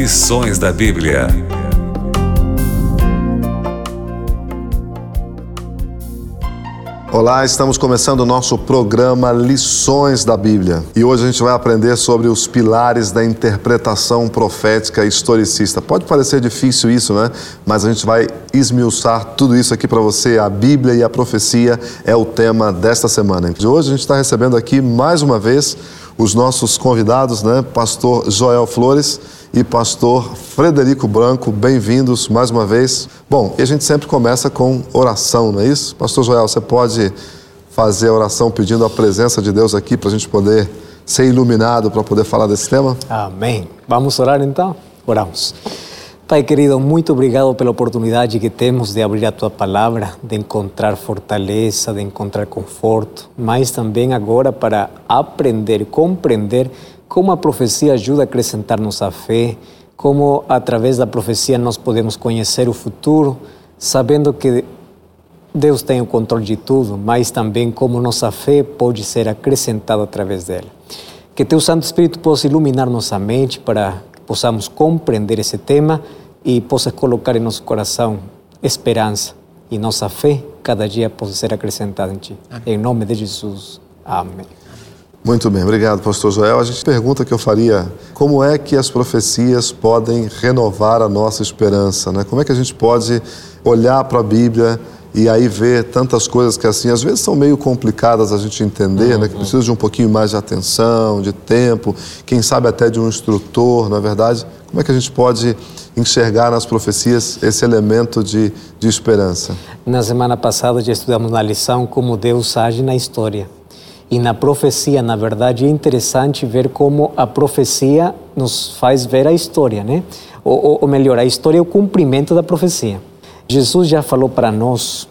Lições da Bíblia. Olá, estamos começando o nosso programa Lições da Bíblia. E hoje a gente vai aprender sobre os pilares da interpretação profética historicista. Pode parecer difícil isso, né? Mas a gente vai esmiuçar tudo isso aqui para você. A Bíblia e a profecia é o tema desta semana. De hoje a gente está recebendo aqui mais uma vez os nossos convidados, né? Pastor Joel Flores e pastor Frederico Branco, bem-vindos mais uma vez. Bom, e a gente sempre começa com oração, não é isso? Pastor Joel, você pode fazer a oração pedindo a presença de Deus aqui para a gente poder ser iluminado para poder falar desse tema? Amém. Vamos orar então? Oramos. Pai querido, muito obrigado pela oportunidade que temos de abrir a tua palavra, de encontrar fortaleza, de encontrar conforto, mas também agora para aprender, compreender como a profecia ajuda a acrescentar nossa fé, como através da profecia nós podemos conhecer o futuro, sabendo que Deus tem o controle de tudo, mas também como nossa fé pode ser acrescentada através dela. Que Teu Santo Espírito possa iluminar nossa mente para que possamos compreender esse tema e possa colocar em nosso coração esperança e nossa fé cada dia possa ser acrescentada em Ti. Amém. Em nome de Jesus. Amém. Muito bem, obrigado, pastor Joel. A gente pergunta que eu faria, como é que as profecias podem renovar a nossa esperança? Né? Como é que a gente pode olhar para a Bíblia e aí ver tantas coisas que assim, às vezes são meio complicadas a gente entender, uhum. né? que uhum. precisa de um pouquinho mais de atenção, de tempo, quem sabe até de um instrutor, na é verdade? Como é que a gente pode enxergar nas profecias esse elemento de, de esperança? Na semana passada já estudamos na lição como Deus age na história. E na profecia, na verdade, é interessante ver como a profecia nos faz ver a história, né? Ou, ou melhor, a história é o cumprimento da profecia. Jesus já falou para nós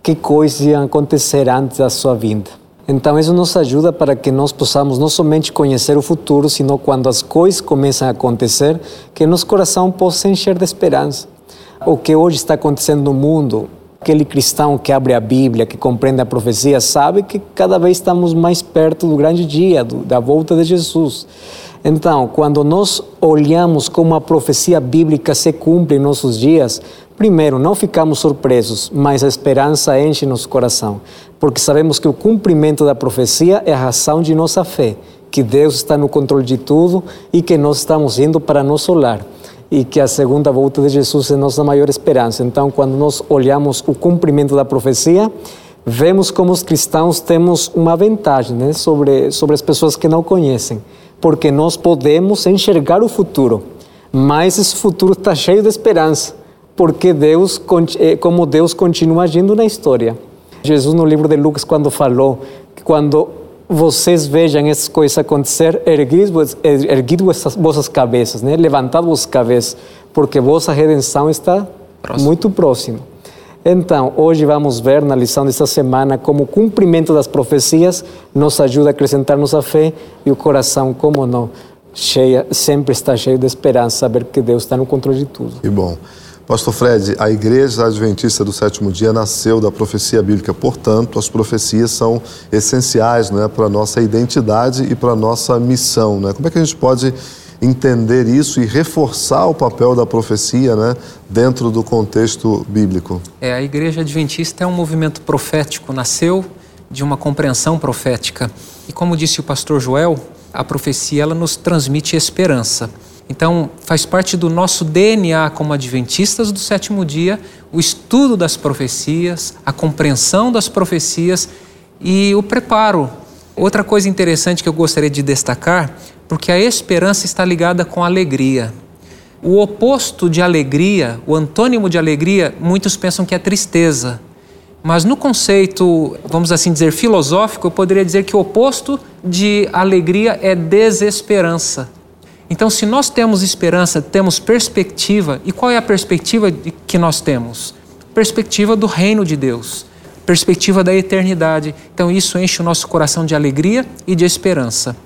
que coisas iam acontecer antes da sua vinda. Então, isso nos ajuda para que nós possamos não somente conhecer o futuro, sino quando as coisas começam a acontecer, que nosso coração possa encher de esperança. O que hoje está acontecendo no mundo Aquele cristão que abre a Bíblia, que compreende a profecia, sabe que cada vez estamos mais perto do grande dia, do, da volta de Jesus. Então, quando nós olhamos como a profecia bíblica se cumpre em nossos dias, primeiro, não ficamos surpresos, mas a esperança enche nosso coração, porque sabemos que o cumprimento da profecia é a razão de nossa fé, que Deus está no controle de tudo e que nós estamos indo para nosso lar e que a segunda volta de Jesus é nossa maior esperança. Então, quando nós olhamos o cumprimento da profecia, vemos como os cristãos temos uma vantagem né, sobre, sobre as pessoas que não conhecem, porque nós podemos enxergar o futuro, mas esse futuro está cheio de esperança, porque Deus, eh, como Deus continua agindo na história. Jesus, no livro de Lucas, quando falou que quando vocês vejam essas coisas acontecer, erguidos, erguidos vossas cabeças, né? levantado vossas cabeças, porque vossa redenção está próximo. muito próxima. Então, hoje vamos ver na lição desta semana como o cumprimento das profecias nos ajuda a acrescentar nossa fé e o coração, como não, cheia, sempre está cheio de esperança, saber que Deus está no controle de tudo. Que bom. Pastor Fred, a Igreja Adventista do Sétimo Dia nasceu da profecia bíblica, portanto, as profecias são essenciais né, para a nossa identidade e para a nossa missão. Né? Como é que a gente pode entender isso e reforçar o papel da profecia né, dentro do contexto bíblico? É, a Igreja Adventista é um movimento profético, nasceu de uma compreensão profética. E como disse o pastor Joel, a profecia ela nos transmite esperança. Então, faz parte do nosso DNA como adventistas do sétimo dia o estudo das profecias, a compreensão das profecias e o preparo. Outra coisa interessante que eu gostaria de destacar, porque a esperança está ligada com alegria. O oposto de alegria, o antônimo de alegria, muitos pensam que é tristeza. Mas no conceito, vamos assim dizer, filosófico, eu poderia dizer que o oposto de alegria é desesperança. Então, se nós temos esperança, temos perspectiva, e qual é a perspectiva que nós temos? Perspectiva do reino de Deus, perspectiva da eternidade. Então, isso enche o nosso coração de alegria e de esperança.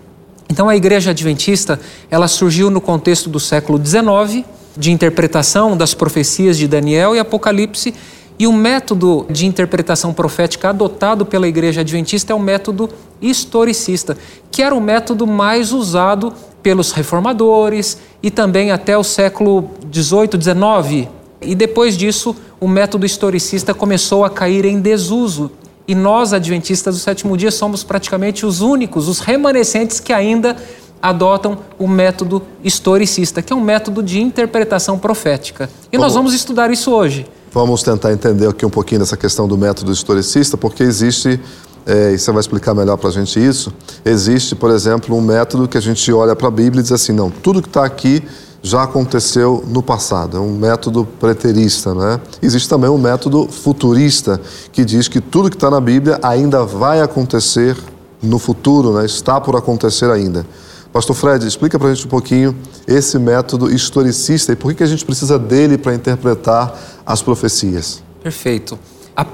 Então, a igreja adventista, ela surgiu no contexto do século XIX, de interpretação das profecias de Daniel e Apocalipse, e o método de interpretação profética adotado pela igreja adventista é o método historicista, que era o método mais usado pelos reformadores e também até o século 18, 19. E depois disso, o método historicista começou a cair em desuso. E nós, adventistas do sétimo dia, somos praticamente os únicos, os remanescentes que ainda adotam o método historicista, que é um método de interpretação profética. E nós vamos estudar isso hoje. Vamos tentar entender aqui um pouquinho dessa questão do método historicista, porque existe, é, e você vai explicar melhor para a gente isso, existe, por exemplo, um método que a gente olha para a Bíblia e diz assim, não, tudo que está aqui já aconteceu no passado, é um método preterista, né? Existe também um método futurista, que diz que tudo que está na Bíblia ainda vai acontecer no futuro, né? está por acontecer ainda. Pastor Fred, explica para a gente um pouquinho esse método historicista e por que a gente precisa dele para interpretar as profecias. Perfeito.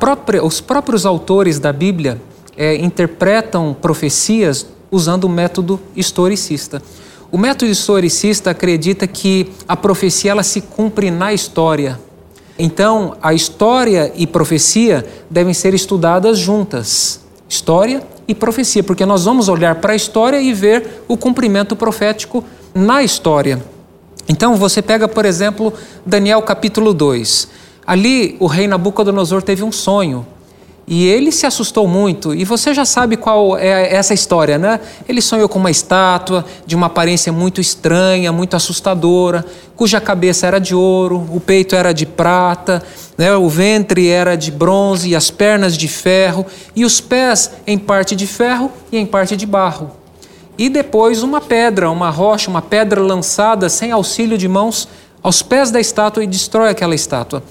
Própria, os próprios autores da Bíblia é, interpretam profecias usando o método historicista. O método historicista acredita que a profecia ela se cumpre na história. Então, a história e profecia devem ser estudadas juntas. História e profecia, porque nós vamos olhar para a história e ver o cumprimento profético na história. Então, você pega, por exemplo, Daniel capítulo 2. Ali, o rei Nabucodonosor teve um sonho e ele se assustou muito. E você já sabe qual é essa história, né? Ele sonhou com uma estátua de uma aparência muito estranha, muito assustadora, cuja cabeça era de ouro, o peito era de prata, né? o ventre era de bronze as pernas de ferro, e os pés em parte de ferro e em parte de barro. E depois uma pedra, uma rocha, uma pedra lançada sem auxílio de mãos aos pés da estátua e destrói aquela estátua.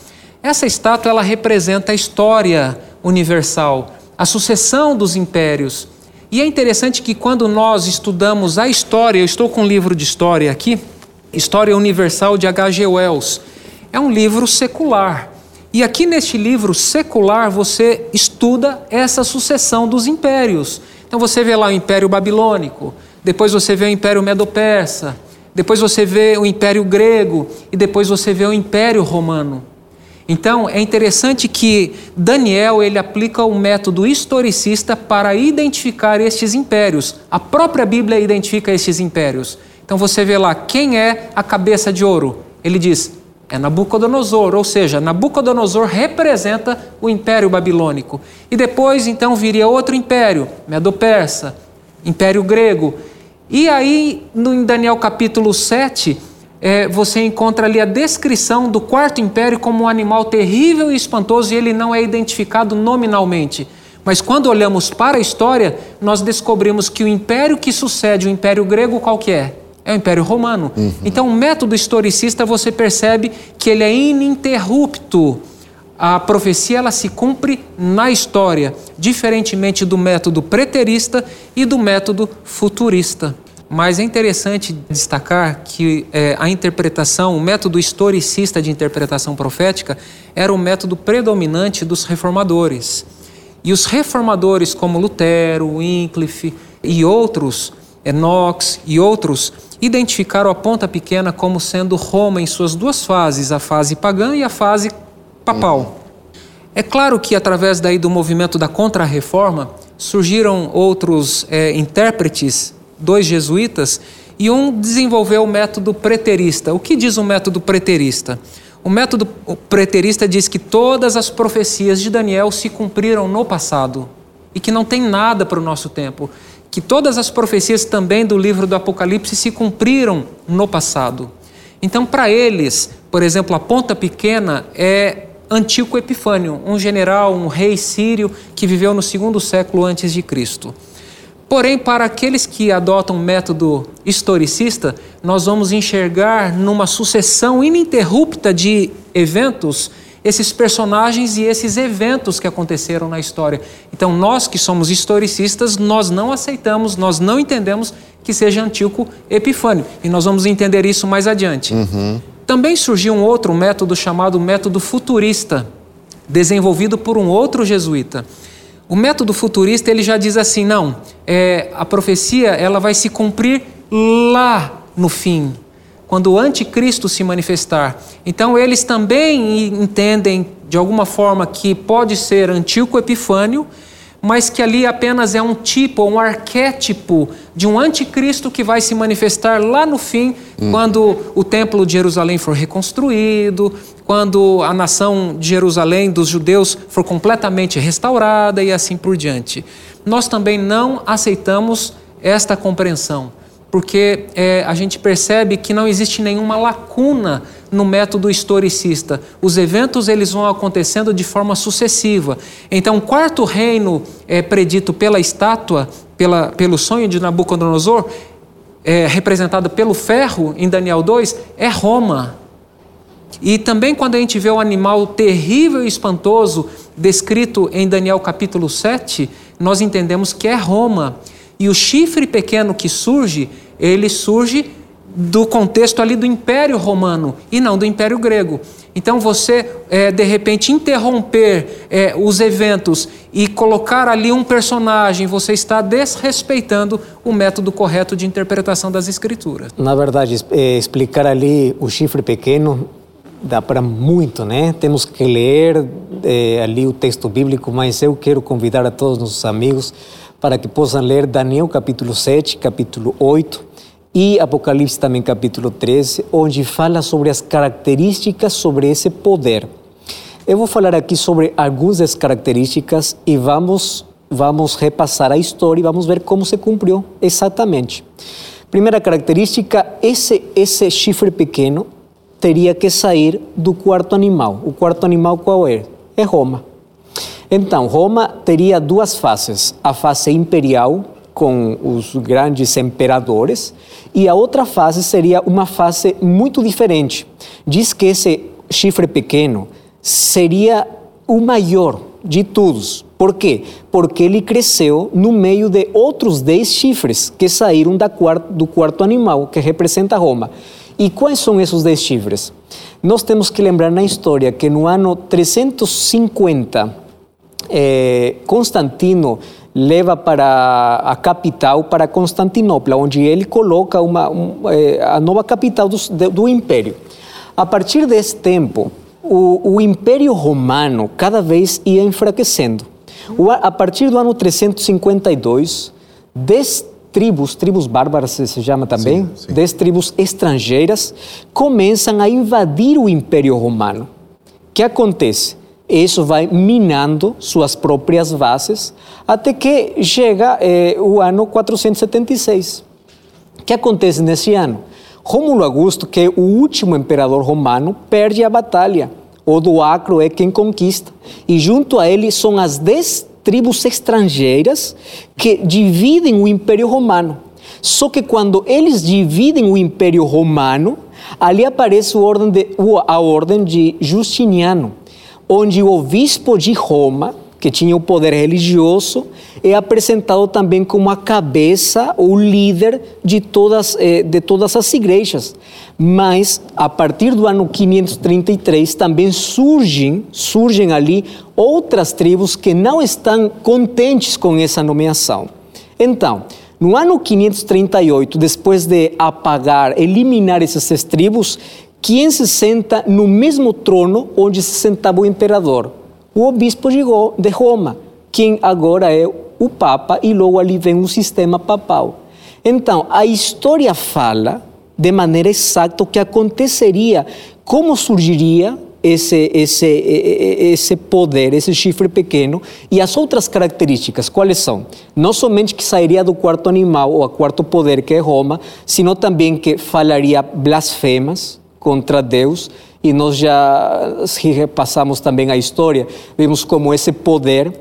Essa estátua ela representa a história universal, a sucessão dos impérios. E é interessante que quando nós estudamos a história, eu estou com um livro de história aqui, História Universal de H.G. Wells. É um livro secular. E aqui neste livro secular você estuda essa sucessão dos impérios. Então você vê lá o Império Babilônico, depois você vê o Império Medo-Persa, depois você vê o Império Grego e depois você vê o Império Romano. Então, é interessante que Daniel ele aplica o método historicista para identificar estes impérios. A própria Bíblia identifica estes impérios. Então você vê lá quem é a cabeça de ouro. Ele diz: é Nabucodonosor, ou seja, Nabucodonosor representa o Império Babilônico. E depois então viria outro império, Medo-Persa, Império Grego. E aí, no, em Daniel capítulo 7, é, você encontra ali a descrição do quarto império como um animal terrível e espantoso e ele não é identificado nominalmente. Mas quando olhamos para a história, nós descobrimos que o império que sucede o império grego, qual que é? É o Império Romano. Uhum. Então, o método historicista, você percebe que ele é ininterrupto. A profecia ela se cumpre na história, diferentemente do método preterista e do método futurista. Mas é interessante destacar que é, a interpretação, o método historicista de interpretação profética, era o método predominante dos reformadores. E os reformadores, como Lutero, Wycliffe e outros, Knox e outros, identificaram a ponta pequena como sendo Roma em suas duas fases, a fase pagã e a fase papal. É claro que através daí do movimento da Contra-Reforma surgiram outros é, intérpretes dois jesuítas, e um desenvolveu o método preterista. O que diz o método preterista? O método preterista diz que todas as profecias de Daniel se cumpriram no passado e que não tem nada para o nosso tempo. Que todas as profecias também do livro do Apocalipse se cumpriram no passado. Então, para eles, por exemplo, a ponta pequena é Antíoco Epifânio, um general, um rei sírio que viveu no segundo século antes de Cristo. Porém, para aqueles que adotam o método historicista, nós vamos enxergar numa sucessão ininterrupta de eventos esses personagens e esses eventos que aconteceram na história. Então, nós que somos historicistas, nós não aceitamos, nós não entendemos que seja Antíoco Epifânio. E nós vamos entender isso mais adiante. Uhum. Também surgiu um outro método chamado método futurista, desenvolvido por um outro jesuíta. O método futurista ele já diz assim, não, é, a profecia ela vai se cumprir lá no fim, quando o anticristo se manifestar. Então eles também entendem de alguma forma que pode ser Antíoco Epifânio, mas que ali apenas é um tipo, um arquétipo de um anticristo que vai se manifestar lá no fim, hum. quando o templo de Jerusalém for reconstruído, quando a nação de Jerusalém dos judeus for completamente restaurada e assim por diante. Nós também não aceitamos esta compreensão porque é, a gente percebe que não existe nenhuma lacuna no método historicista. Os eventos eles vão acontecendo de forma sucessiva. Então, o quarto reino é, predito pela estátua, pela, pelo sonho de Nabucodonosor, é, representado pelo ferro em Daniel 2, é Roma. E também quando a gente vê o animal terrível e espantoso descrito em Daniel capítulo 7, nós entendemos que é Roma. E o chifre pequeno que surge, ele surge do contexto ali do Império Romano e não do Império Grego. Então você, é, de repente, interromper é, os eventos e colocar ali um personagem, você está desrespeitando o método correto de interpretação das Escrituras. Na verdade, é, explicar ali o chifre pequeno dá para muito, né? Temos que ler é, ali o texto bíblico, mas eu quero convidar a todos os nossos amigos para que possam ler Daniel capítulo 7, capítulo 8 e Apocalipse também capítulo 13, onde fala sobre as características sobre esse poder. Eu vou falar aqui sobre algumas das características e vamos vamos repassar a história e vamos ver como se cumpriu exatamente. Primeira característica, esse esse chifre pequeno teria que sair do quarto animal. O quarto animal qual é? É Roma. Então, Roma teria duas faces: a face imperial, com os grandes imperadores, e a outra fase seria uma fase muito diferente. Diz que esse chifre pequeno seria o maior de todos. Por quê? Porque ele cresceu no meio de outros dez chifres que saíram do quarto animal, que representa Roma. E quais são esses dez chifres? Nós temos que lembrar na história que no ano 350 eh, Constantino leva para a capital, para Constantinopla, onde ele coloca uma, um, eh, a nova capital do, do, Império. A partir desse tempo, o, o Império Romano cada vez ia enfraquecendo. O, a partir do ano 352, dez tribos, tribos bárbaras se chama também, sim, sim. dez tribos estrangeiras, começam a invadir o Império Romano. O que acontece? Isso vai minando suas próprias bases até que chega eh, o ano 476. O que acontece nesse ano? Rômulo Augusto, que é o último imperador romano, perde a batalha. O do Acro é quem conquista. E junto a ele são as dez tribos estrangeiras que dividem o Império Romano. Só que quando eles dividem o Império Romano, ali aparece a ordem de, Justiniano onde o obispo de Roma, que tinha o poder religioso, é apresentado também como a cabeça ou líder de todas, eh, de todas as igrejas. Mas, a partir do ano 533, também surgem, surgem ali outras tribos que não estão contentes com essa nomeação. Então, no ano 538, depois de apagar, eliminar essas tribos, quem se senta no mesmo trono onde se sentava o imperador? O bispo de Roma, quem agora é o Papa, e logo ali vem um sistema papal. Então, a história fala de maneira exata o que aconteceria, como surgiria esse, esse, esse poder, esse chifre pequeno e as outras características, quais são? Não somente que sairia do quarto animal ou a quarto poder, que é Roma, sino também que falaria blasfemas, contra Deus e nós já se repassamos também a história, vimos como esse poder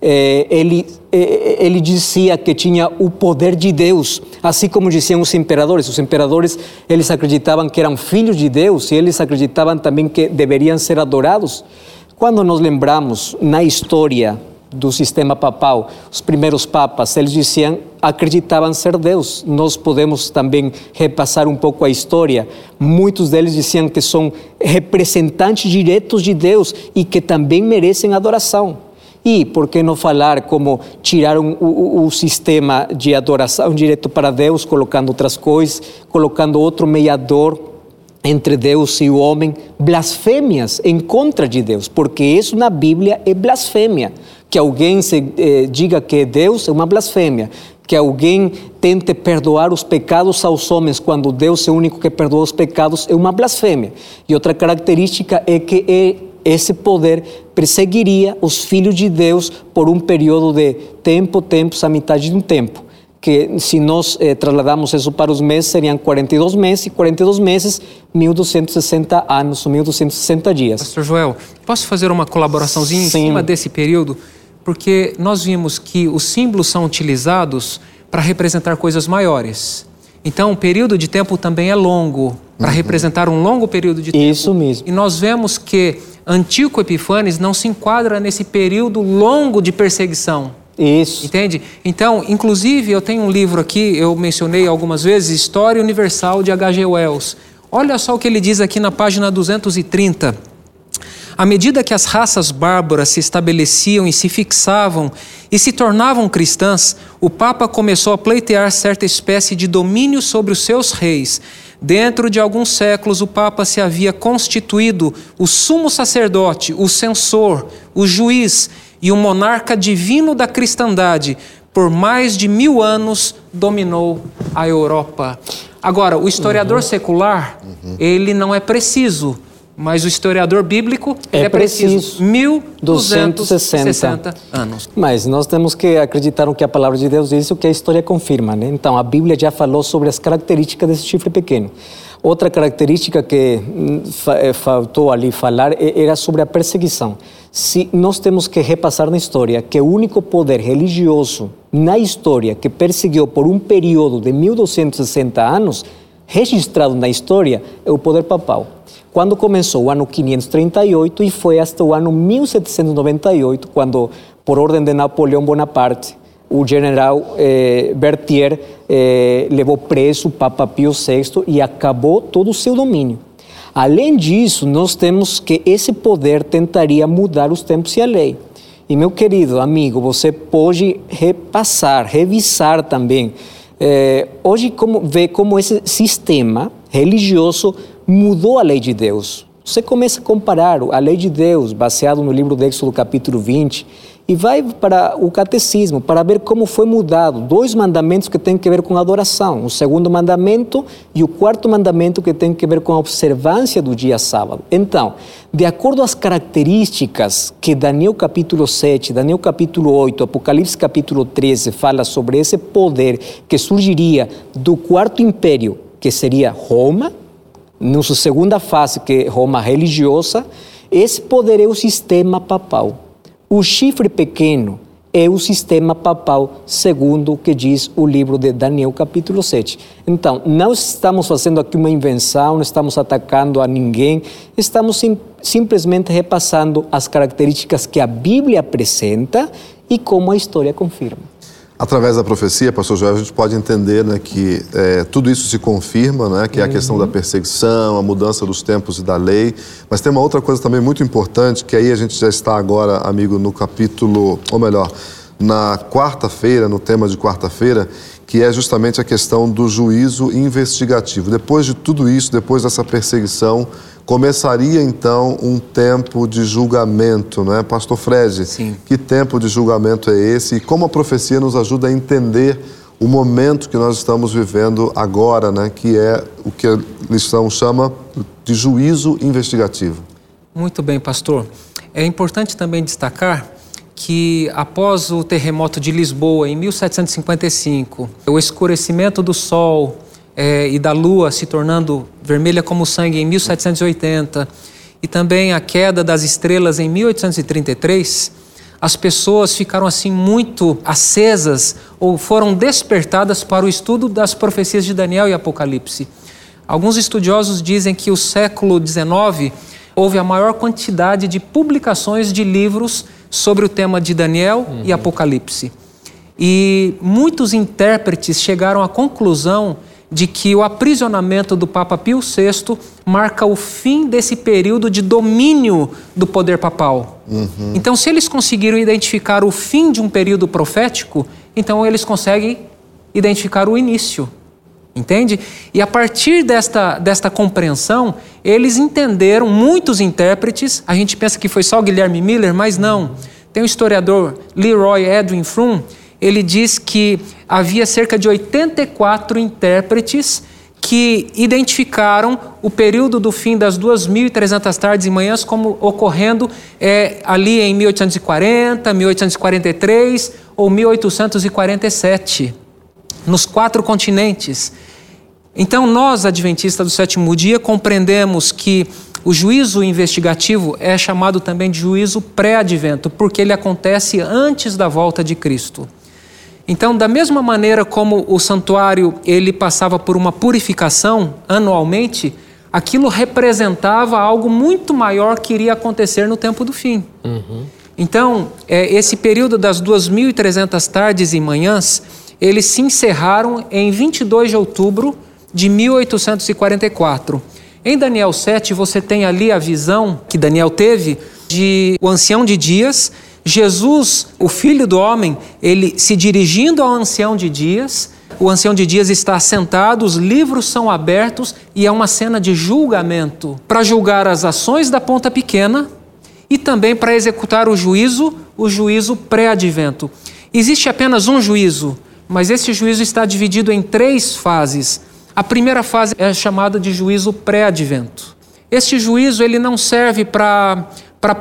eh, ele, eh, ele dizia que tinha o poder de Deus, assim como diziam os imperadores. Os imperadores, eles acreditavam que eram filhos de Deus e eles acreditavam também que deveriam ser adorados. Quando nós lembramos na história do sistema papal, os primeiros papas, eles diziam, acreditavam ser Deus. Nós podemos também repassar um pouco a história. Muitos deles diziam que são representantes diretos de Deus e que também merecem adoração. E por que não falar como tiraram o, o, sistema de adoração direto para Deus, colocando outras coisas, colocando outro mediador entre Deus e o homem, blasfêmias em contra de Deus, porque isso na Bíblia é blasfêmia. Que alguém se, eh, diga que Deus é uma blasfêmia. Que alguém tente perdoar os pecados aos homens quando Deus é o único que perdoa os pecados é uma blasfêmia. E outra característica é que esse poder perseguiria os filhos de Deus por um período de tempo, tempos, a metade de um tempo que se nós eh, trasladamos isso para os meses, seriam 42 meses, e 42 meses, 1.260 anos, 1.260 dias. Pastor Joel, posso fazer uma colaboraçãozinha Sim. em cima desse período? Porque nós vimos que os símbolos são utilizados para representar coisas maiores. Então, o período de tempo também é longo, para representar um longo período de tempo. Isso mesmo. E nós vemos que Antíoco Epifanes não se enquadra nesse período longo de perseguição. Isso. Entende? Então, inclusive, eu tenho um livro aqui, eu mencionei algumas vezes, História Universal de H.G. Wells. Olha só o que ele diz aqui na página 230. À medida que as raças bárbaras se estabeleciam e se fixavam e se tornavam cristãs, o Papa começou a pleitear certa espécie de domínio sobre os seus reis. Dentro de alguns séculos, o Papa se havia constituído o sumo sacerdote, o censor, o juiz e o monarca divino da cristandade. Por mais de mil anos dominou a Europa. Agora, o historiador secular, ele não é preciso, mas o historiador bíblico É é preciso. preciso. 1260 anos. Mas nós temos que acreditar no que a palavra de Deus diz e o que a história confirma. Né? Então, a Bíblia já falou sobre as características desse chifre pequeno. Outra característica que hum, eh, faltou ali falar era sobre a perseguição. Se nós temos que repassar na história que o único poder religioso na história que perseguiu por um período de 1260 anos, registrado na história, é o poder papal quando começou o ano 538 e foi até o ano 1798, quando, por ordem de Napoleão Bonaparte, o general eh, Berthier eh, levou preso o Papa Pio VI e acabou todo o seu domínio. Além disso, nós temos que esse poder tentaria mudar os tempos e a lei. E, meu querido amigo, você pode repassar, revisar também. Eh, hoje, como, vê como esse sistema religioso mudou a lei de Deus. Você começa a comparar a lei de Deus, baseado no livro de Êxodo, capítulo 20, e vai para o catecismo para ver como foi mudado dois mandamentos que têm que ver com a adoração, o segundo mandamento e o quarto mandamento que tem que ver com a observância do dia sábado. Então, de acordo às características que Daniel capítulo 7, Daniel capítulo 8, Apocalipse capítulo 13 fala sobre esse poder que surgiria do quarto império, que seria Roma, na sua segunda fase, que é Roma religiosa, esse poder é o sistema papal. O chifre pequeno é o sistema papal, segundo o que diz o livro de Daniel, capítulo 7. Então, não estamos fazendo aqui uma invenção, não estamos atacando a ninguém, estamos sim, simplesmente repassando as características que a Bíblia apresenta e como a história confirma. Através da profecia, pastor Joel, a gente pode entender né, que é, tudo isso se confirma, né, que é a questão da perseguição, a mudança dos tempos e da lei. Mas tem uma outra coisa também muito importante, que aí a gente já está agora, amigo, no capítulo, ou melhor, na quarta-feira, no tema de quarta-feira, que é justamente a questão do juízo investigativo. Depois de tudo isso, depois dessa perseguição, começaria então um tempo de julgamento, não é? Pastor Fred, Sim. que tempo de julgamento é esse e como a profecia nos ajuda a entender o momento que nós estamos vivendo agora, né? Que é o que a lição chama de juízo investigativo. Muito bem, pastor. É importante também destacar que após o terremoto de Lisboa em 1755, o escurecimento do sol eh, e da lua se tornando vermelha como sangue em 1780 e também a queda das estrelas em 1833, as pessoas ficaram assim muito acesas ou foram despertadas para o estudo das profecias de Daniel e Apocalipse. Alguns estudiosos dizem que o século XIX houve a maior quantidade de publicações de livros sobre o tema de Daniel e Apocalipse. E muitos intérpretes chegaram à conclusão de que o aprisionamento do Papa Pio VI marca o fim desse período de domínio do poder papal. Então, se eles conseguiram identificar o fim de um período profético, então eles conseguem identificar o início. Entende? E a partir desta, desta compreensão, eles entenderam, muitos intérpretes, a gente pensa que foi só Guilherme Miller, mas não. Tem o historiador Leroy Edwin Fromm, ele diz que havia cerca de 84 intérpretes que identificaram o período do fim das 2.300 tardes e manhãs como ocorrendo é, ali em 1840, 1843 ou 1847, nos quatro continentes. Então, nós, adventistas do sétimo dia, compreendemos que o juízo investigativo é chamado também de juízo pré-advento, porque ele acontece antes da volta de Cristo. Então, da mesma maneira como o santuário ele passava por uma purificação anualmente, aquilo representava algo muito maior que iria acontecer no tempo do fim. Uhum. Então, é, esse período das 2.300 tardes e manhãs, eles se encerraram em 22 de outubro de 1844. Em Daniel 7, você tem ali a visão que Daniel teve de o ancião de dias Jesus, o filho do homem, ele se dirigindo ao ancião de dias, o ancião de dias está sentado, os livros são abertos e é uma cena de julgamento para julgar as ações da ponta pequena e também para executar o juízo, o juízo pré-advento. Existe apenas um juízo, mas esse juízo está dividido em três fases. A primeira fase é chamada de juízo pré-advento. Este juízo ele não serve para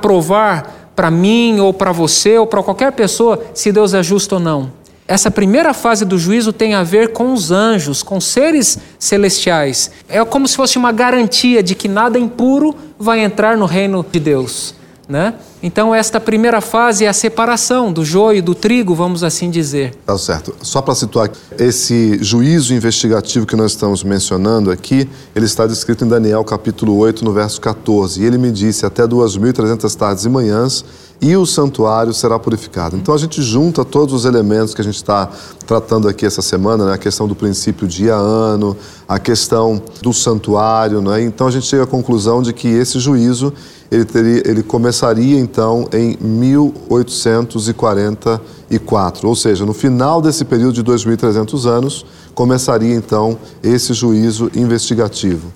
provar para mim ou para você ou para qualquer pessoa se Deus é justo ou não. Essa primeira fase do juízo tem a ver com os anjos, com seres celestiais. É como se fosse uma garantia de que nada impuro vai entrar no reino de Deus. Né? Então, esta primeira fase é a separação do joio do trigo, vamos assim dizer. Tá certo. Só para situar, esse juízo investigativo que nós estamos mencionando aqui, ele está descrito em Daniel capítulo 8, no verso 14. E ele me disse: Até 2.300 tardes e manhãs e o santuário será purificado. Então a gente junta todos os elementos que a gente está tratando aqui essa semana, né? a questão do princípio dia ano, a questão do santuário, né? então a gente chega à conclusão de que esse juízo ele, teria, ele começaria então em 1844, ou seja, no final desse período de 2.300 anos, começaria então esse juízo investigativo.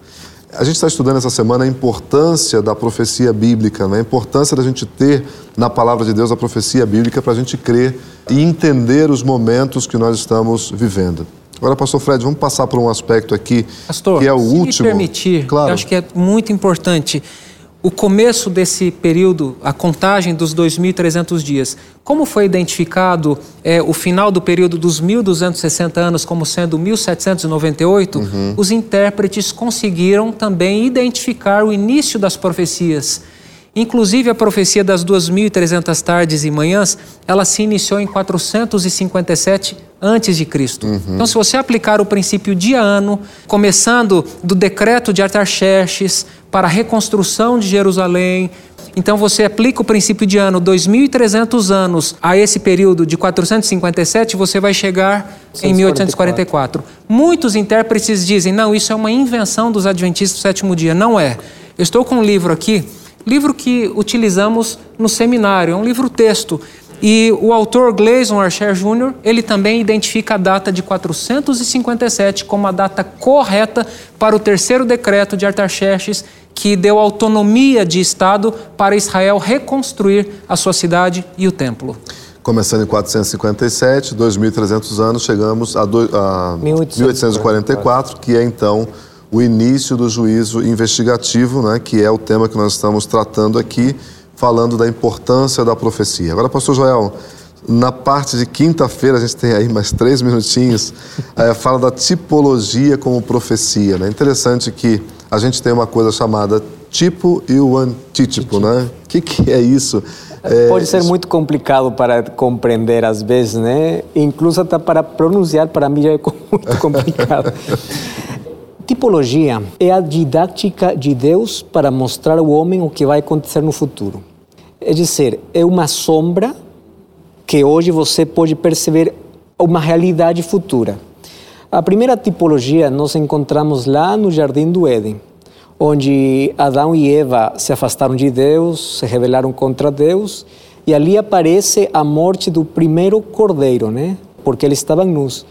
A gente está estudando essa semana a importância da profecia bíblica, né? a importância da gente ter na palavra de Deus a profecia bíblica para a gente crer e entender os momentos que nós estamos vivendo. Agora, pastor Fred, vamos passar por um aspecto aqui pastor, que é o se último. Me permitir, claro. eu acho que é muito importante o começo desse período, a contagem dos 2.300 dias, como foi identificado é, o final do período dos 1.260 anos como sendo 1.798, uhum. os intérpretes conseguiram também identificar o início das profecias. Inclusive a profecia das 2.300 tardes e manhãs, ela se iniciou em 457 antes de Cristo. Uhum. Então, se você aplicar o princípio dia-ano, começando do decreto de Artaxerxes para a reconstrução de Jerusalém, então você aplica o princípio de ano 2.300 anos a esse período de 457, você vai chegar 144. em 1844. Muitos intérpretes dizem, não, isso é uma invenção dos adventistas do sétimo dia. Não é. Eu estou com um livro aqui, livro que utilizamos no seminário, é um livro-texto. E o autor Gleason Archer Jr., ele também identifica a data de 457 como a data correta para o terceiro decreto de Artaxerxes, que deu autonomia de Estado para Israel reconstruir a sua cidade e o templo. Começando em 457, 2.300 anos, chegamos a, do, a 1844, que é então o início do juízo investigativo, né, que é o tema que nós estamos tratando aqui falando da importância da profecia. Agora, pastor Joel, na parte de quinta-feira, a gente tem aí mais três minutinhos, é, fala da tipologia como profecia. É né? interessante que a gente tem uma coisa chamada tipo e o antítipo, né? O que, que é isso? É... Pode ser muito complicado para compreender às vezes, né? Incluso até para pronunciar, para mim já é muito complicado. Tipologia é a didática de Deus para mostrar ao homem o que vai acontecer no futuro. É dizer, é uma sombra que hoje você pode perceber uma realidade futura. A primeira tipologia nós encontramos lá no Jardim do Éden, onde Adão e Eva se afastaram de Deus, se rebelaram contra Deus, e ali aparece a morte do primeiro cordeiro, né? porque eles estavam nus.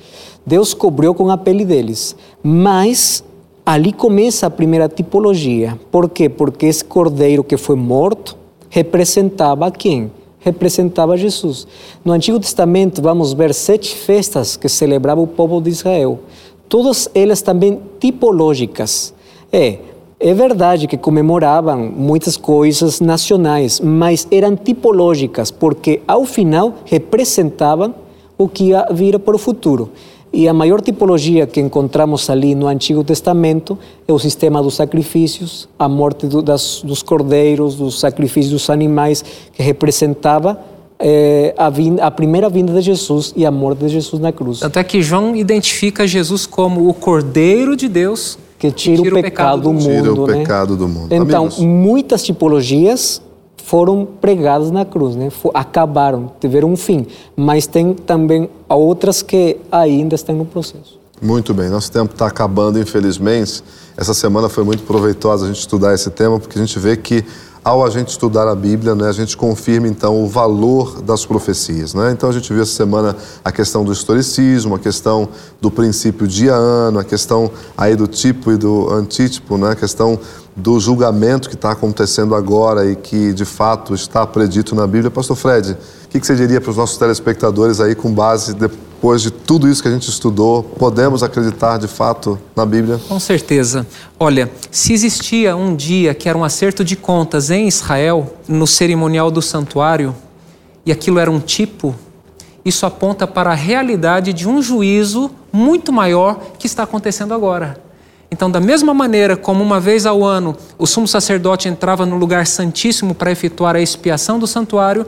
Deus cobriu com a pele deles. Mas ali começa a primeira tipologia. Por quê? Porque esse cordeiro que foi morto representava quem? Representava Jesus. No Antigo Testamento vamos ver sete festas que celebrava o povo de Israel. Todas elas também tipológicas. É, é verdade que comemoravam muitas coisas nacionais, mas eram tipológicas, porque ao final representavam o que ia vir para o futuro. E a maior tipologia que encontramos ali no Antigo Testamento é o sistema dos sacrifícios, a morte do, das, dos cordeiros, dos sacrifícios dos animais, que representava é, a, vinda, a, primeira vinda de Jesus e a morte de Jesus na cruz. Até que João identifica Jesus como o Cordeiro de Deus que tira, tira o, pecado, do mundo. Tira o né? pecado do mundo. Então, Amigos. muitas tipologias foram pregadas na cruz, né? acabaram, tiveram um fim, mas tem também outras que ainda estão no processo. Muito bem, nosso tempo está acabando, infelizmente. Essa semana foi muito proveitosa a gente estudar esse tema, porque a gente vê que ao a gente estudar a Bíblia, né, a gente confirma então o valor das profecias. Né? Então a gente viu essa semana a questão do historicismo, a questão do princípio dia ano, a questão aí do tipo e do antítipo, né? a questão do julgamento que está acontecendo agora e que de fato está predito na Bíblia. Pastor Fred, o que, que você diria para os nossos telespectadores aí com base depois de tudo isso que a gente estudou? Podemos acreditar de fato na Bíblia? Com certeza. Olha, se existia um dia que era um acerto de contas em Israel, no cerimonial do santuário, e aquilo era um tipo, isso aponta para a realidade de um juízo muito maior que está acontecendo agora. Então, da mesma maneira como uma vez ao ano o sumo sacerdote entrava no lugar santíssimo para efetuar a expiação do santuário,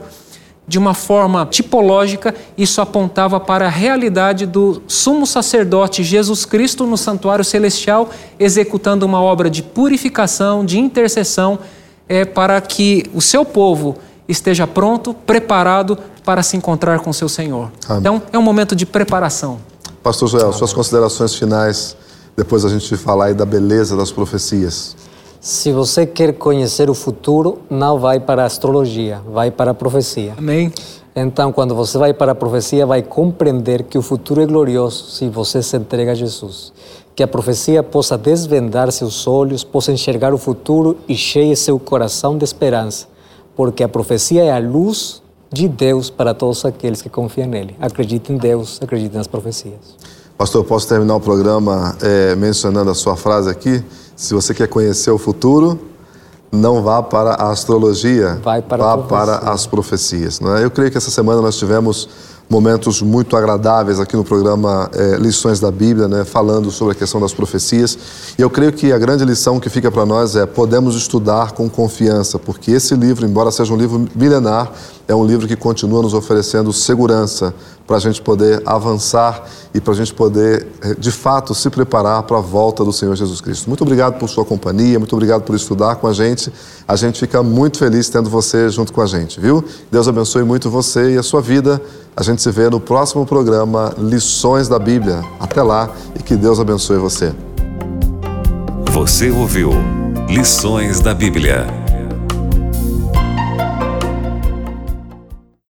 de uma forma tipológica, isso apontava para a realidade do sumo sacerdote Jesus Cristo no santuário celestial, executando uma obra de purificação, de intercessão, é, para que o seu povo esteja pronto, preparado para se encontrar com seu Senhor. Amém. Então, é um momento de preparação. Pastor Joel, suas considerações finais depois a gente falar aí da beleza das profecias. Se você quer conhecer o futuro, não vai para a astrologia, vai para a profecia. Amém. Então, quando você vai para a profecia, vai compreender que o futuro é glorioso se você se entrega a Jesus. Que a profecia possa desvendar seus olhos, possa enxergar o futuro e cheie seu coração de esperança. Porque a profecia é a luz de Deus para todos aqueles que confiam nele. Acredite em Deus, acredite nas profecias. Pastor, posso terminar o programa é, mencionando a sua frase aqui? Se você quer conhecer o futuro, não vá para a astrologia, Vai para vá para as profecias. É? Eu creio que essa semana nós tivemos momentos muito agradáveis aqui no programa é, Lições da Bíblia, né, falando sobre a questão das profecias. E eu creio que a grande lição que fica para nós é podemos estudar com confiança, porque esse livro, embora seja um livro milenar, é um livro que continua nos oferecendo segurança para a gente poder avançar e para a gente poder, eh, de fato, se preparar para a volta do Senhor Jesus Cristo. Muito obrigado por sua companhia, muito obrigado por estudar com a gente. A gente fica muito feliz tendo você junto com a gente, viu? Deus abençoe muito você e a sua vida. A gente se vê no próximo programa Lições da Bíblia. Até lá e que Deus abençoe você. Você ouviu Lições da Bíblia